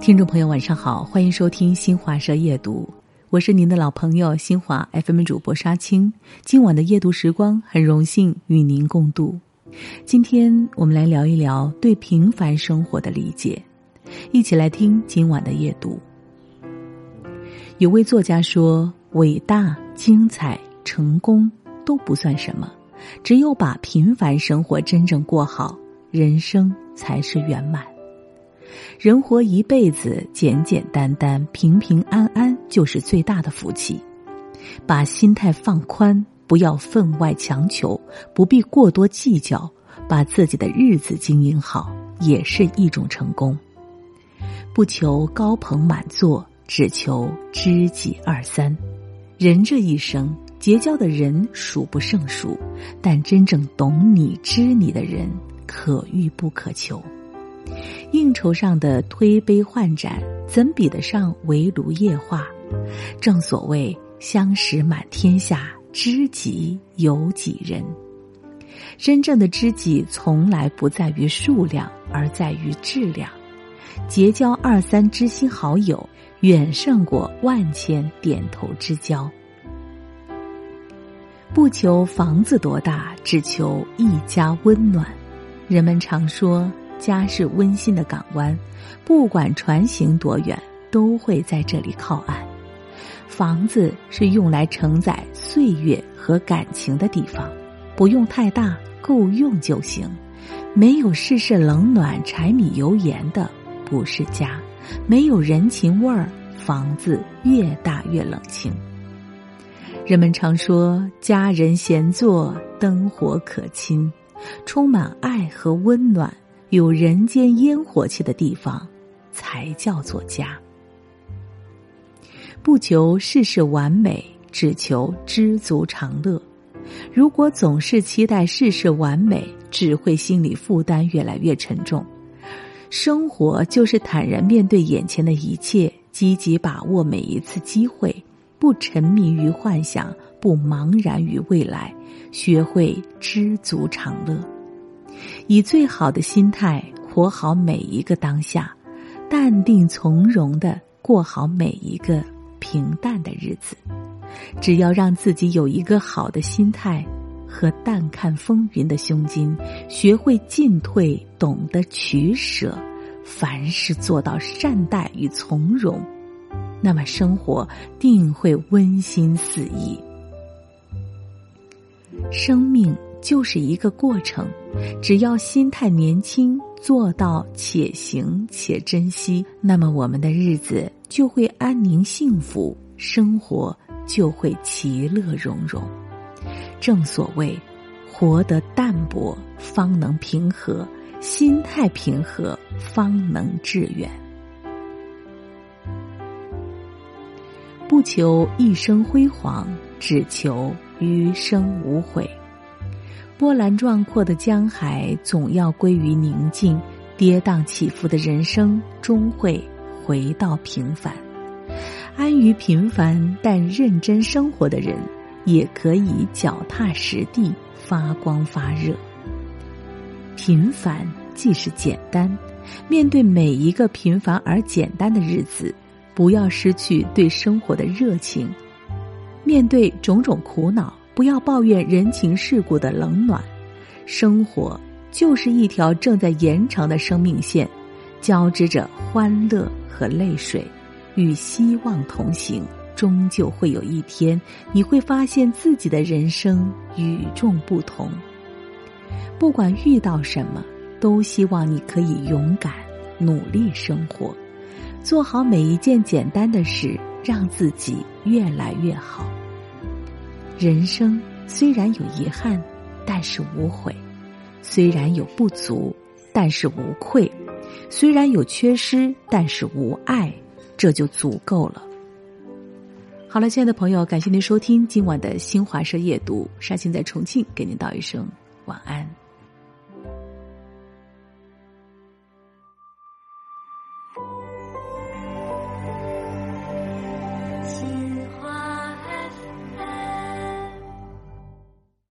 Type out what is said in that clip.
听众朋友，晚上好，欢迎收听新华社夜读，我是您的老朋友新华 FM 主播沙青。今晚的夜读时光，很荣幸与您共度。今天我们来聊一聊对平凡生活的理解，一起来听今晚的夜读。有位作家说：“伟大、精彩、成功都不算什么，只有把平凡生活真正过好，人生才是圆满。”人活一辈子，简简单单、平平安安就是最大的福气。把心态放宽，不要分外强求，不必过多计较，把自己的日子经营好，也是一种成功。不求高朋满座，只求知己二三。人这一生，结交的人数不胜数，但真正懂你、知你的人，可遇不可求。应酬上的推杯换盏，怎比得上围炉夜话？正所谓相识满天下，知己有几人？真正的知己从来不在于数量，而在于质量。结交二三知心好友，远胜过万千点头之交。不求房子多大，只求一家温暖。人们常说。家是温馨的港湾，不管船行多远，都会在这里靠岸。房子是用来承载岁月和感情的地方，不用太大，够用就行。没有世事冷暖、柴米油盐的，不是家；没有人情味儿，房子越大越冷清。人们常说，家人闲坐，灯火可亲，充满爱和温暖。有人间烟火气的地方，才叫做家。不求事事完美，只求知足常乐。如果总是期待事事完美，只会心理负担越来越沉重。生活就是坦然面对眼前的一切，积极把握每一次机会，不沉迷于幻想，不茫然于未来，学会知足常乐。以最好的心态活好每一个当下，淡定从容的过好每一个平淡的日子。只要让自己有一个好的心态和淡看风云的胸襟，学会进退，懂得取舍，凡事做到善待与从容，那么生活定会温馨四溢。生命。就是一个过程，只要心态年轻，做到且行且珍惜，那么我们的日子就会安宁幸福，生活就会其乐融融。正所谓，活得淡泊方能平和，心态平和方能致远。不求一生辉煌，只求余生无悔。波澜壮阔的江海总要归于宁静，跌宕起伏的人生终会回到平凡。安于平凡但认真生活的人，也可以脚踏实地，发光发热。平凡即是简单，面对每一个平凡而简单的日子，不要失去对生活的热情。面对种种苦恼。不要抱怨人情世故的冷暖，生活就是一条正在延长的生命线，交织着欢乐和泪水，与希望同行。终究会有一天，你会发现自己的人生与众不同。不管遇到什么，都希望你可以勇敢努力生活，做好每一件简单的事，让自己越来越好。人生虽然有遗憾，但是无悔；虽然有不足，但是无愧；虽然有缺失，但是无爱，这就足够了。好了，亲爱的朋友，感谢您收听今晚的新华社夜读，沙青在重庆给您道一声晚安。